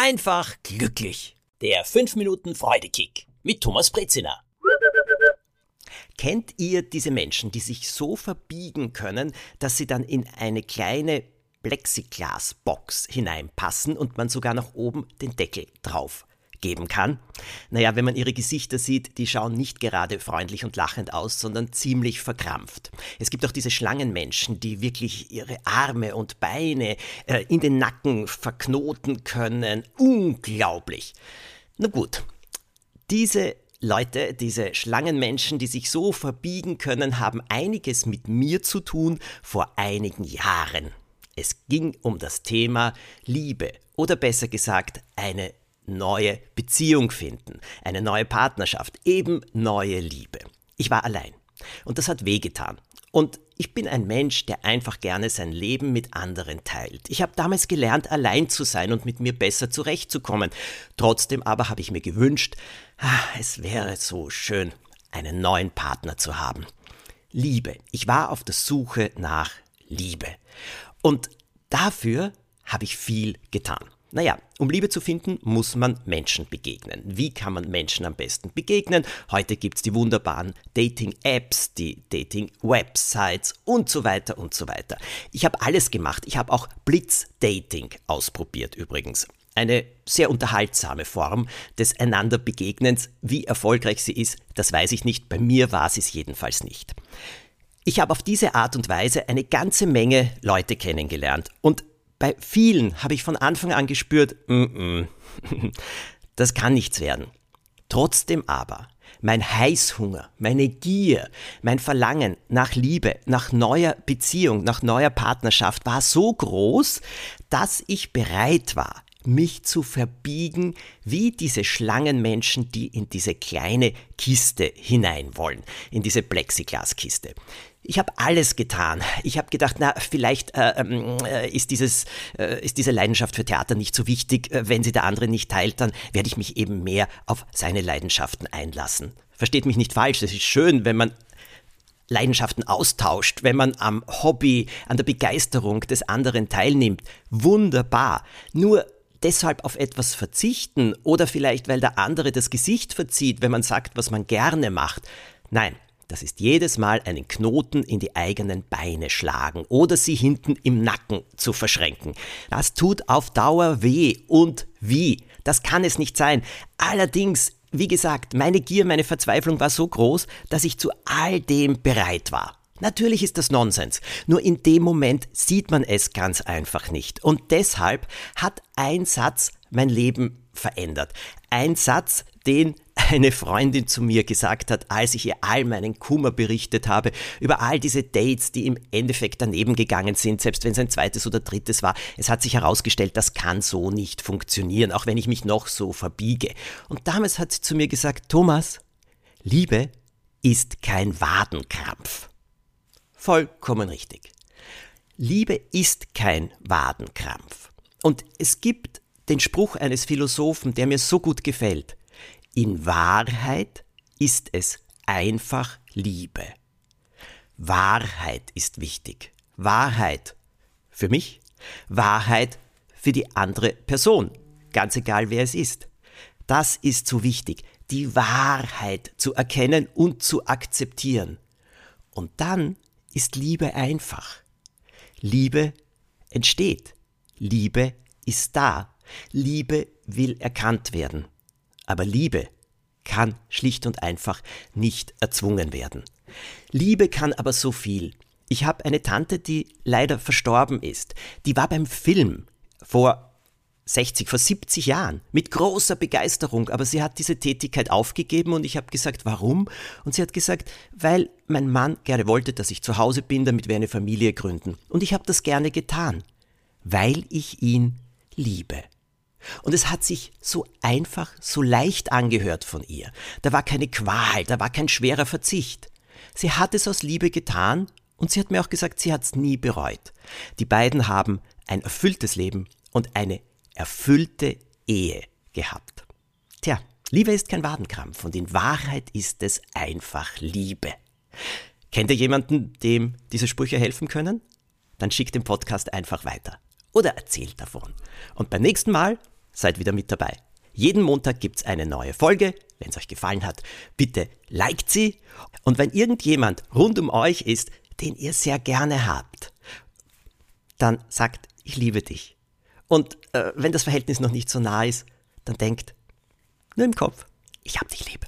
einfach glücklich. Der 5 Minuten Freudekick mit Thomas Brezina. Kennt ihr diese Menschen, die sich so verbiegen können, dass sie dann in eine kleine Plexiglasbox hineinpassen und man sogar nach oben den Deckel drauf geben kann. Naja, wenn man ihre Gesichter sieht, die schauen nicht gerade freundlich und lachend aus, sondern ziemlich verkrampft. Es gibt auch diese Schlangenmenschen, die wirklich ihre Arme und Beine äh, in den Nacken verknoten können. Unglaublich. Na gut, diese Leute, diese Schlangenmenschen, die sich so verbiegen können, haben einiges mit mir zu tun vor einigen Jahren. Es ging um das Thema Liebe oder besser gesagt eine neue Beziehung finden, eine neue Partnerschaft, eben neue Liebe. Ich war allein und das hat wehgetan. Und ich bin ein Mensch, der einfach gerne sein Leben mit anderen teilt. Ich habe damals gelernt, allein zu sein und mit mir besser zurechtzukommen. Trotzdem aber habe ich mir gewünscht, ah, es wäre so schön, einen neuen Partner zu haben. Liebe. Ich war auf der Suche nach Liebe. Und dafür habe ich viel getan. Naja, um Liebe zu finden, muss man Menschen begegnen. Wie kann man Menschen am besten begegnen? Heute gibt es die wunderbaren Dating-Apps, die Dating-Websites und so weiter und so weiter. Ich habe alles gemacht. Ich habe auch Blitz-Dating ausprobiert übrigens. Eine sehr unterhaltsame Form des Einander-Begegnens. Wie erfolgreich sie ist, das weiß ich nicht. Bei mir war sie es jedenfalls nicht. Ich habe auf diese Art und Weise eine ganze Menge Leute kennengelernt und bei vielen habe ich von Anfang an gespürt, mm -mm, das kann nichts werden. Trotzdem aber, mein Heißhunger, meine Gier, mein Verlangen nach Liebe, nach neuer Beziehung, nach neuer Partnerschaft war so groß, dass ich bereit war, mich zu verbiegen wie diese Schlangenmenschen, die in diese kleine Kiste hinein wollen, in diese Plexiglaskiste. Ich habe alles getan. Ich habe gedacht, na, vielleicht äh, ähm, äh, ist, dieses, äh, ist diese Leidenschaft für Theater nicht so wichtig. Äh, wenn sie der andere nicht teilt, dann werde ich mich eben mehr auf seine Leidenschaften einlassen. Versteht mich nicht falsch, es ist schön, wenn man Leidenschaften austauscht, wenn man am Hobby, an der Begeisterung des anderen teilnimmt. Wunderbar. Nur deshalb auf etwas verzichten oder vielleicht weil der andere das Gesicht verzieht, wenn man sagt, was man gerne macht. Nein, das ist jedes Mal einen Knoten in die eigenen Beine schlagen oder sie hinten im Nacken zu verschränken. Das tut auf Dauer weh und wie. Das kann es nicht sein. Allerdings, wie gesagt, meine Gier, meine Verzweiflung war so groß, dass ich zu all dem bereit war. Natürlich ist das Nonsens, nur in dem Moment sieht man es ganz einfach nicht. Und deshalb hat ein Satz mein Leben verändert. Ein Satz, den eine Freundin zu mir gesagt hat, als ich ihr all meinen Kummer berichtet habe, über all diese Dates, die im Endeffekt daneben gegangen sind, selbst wenn es ein zweites oder drittes war. Es hat sich herausgestellt, das kann so nicht funktionieren, auch wenn ich mich noch so verbiege. Und damals hat sie zu mir gesagt, Thomas, Liebe ist kein Wadenkrampf. Vollkommen richtig. Liebe ist kein Wadenkrampf. Und es gibt den Spruch eines Philosophen, der mir so gut gefällt. In Wahrheit ist es einfach Liebe. Wahrheit ist wichtig. Wahrheit für mich, Wahrheit für die andere Person, ganz egal wer es ist. Das ist so wichtig, die Wahrheit zu erkennen und zu akzeptieren. Und dann ist Liebe einfach. Liebe entsteht. Liebe ist da. Liebe will erkannt werden. Aber Liebe kann schlicht und einfach nicht erzwungen werden. Liebe kann aber so viel. Ich habe eine Tante, die leider verstorben ist. Die war beim Film vor 60, vor 70 Jahren mit großer Begeisterung, aber sie hat diese Tätigkeit aufgegeben und ich habe gesagt, warum? Und sie hat gesagt, weil mein Mann gerne wollte, dass ich zu Hause bin, damit wir eine Familie gründen. Und ich habe das gerne getan, weil ich ihn liebe. Und es hat sich so einfach, so leicht angehört von ihr. Da war keine Qual, da war kein schwerer Verzicht. Sie hat es aus Liebe getan und sie hat mir auch gesagt, sie hat es nie bereut. Die beiden haben ein erfülltes Leben und eine erfüllte Ehe gehabt. Tja, Liebe ist kein Wadenkrampf und in Wahrheit ist es einfach Liebe. Kennt ihr jemanden, dem diese Sprüche helfen können? Dann schickt den Podcast einfach weiter oder erzählt davon. Und beim nächsten Mal seid wieder mit dabei. Jeden Montag gibt's eine neue Folge. Wenn es euch gefallen hat, bitte liked sie. Und wenn irgendjemand rund um euch ist, den ihr sehr gerne habt, dann sagt, ich liebe dich. Und äh, wenn das Verhältnis noch nicht so nah ist, dann denkt, nur im Kopf, ich hab dich lieb.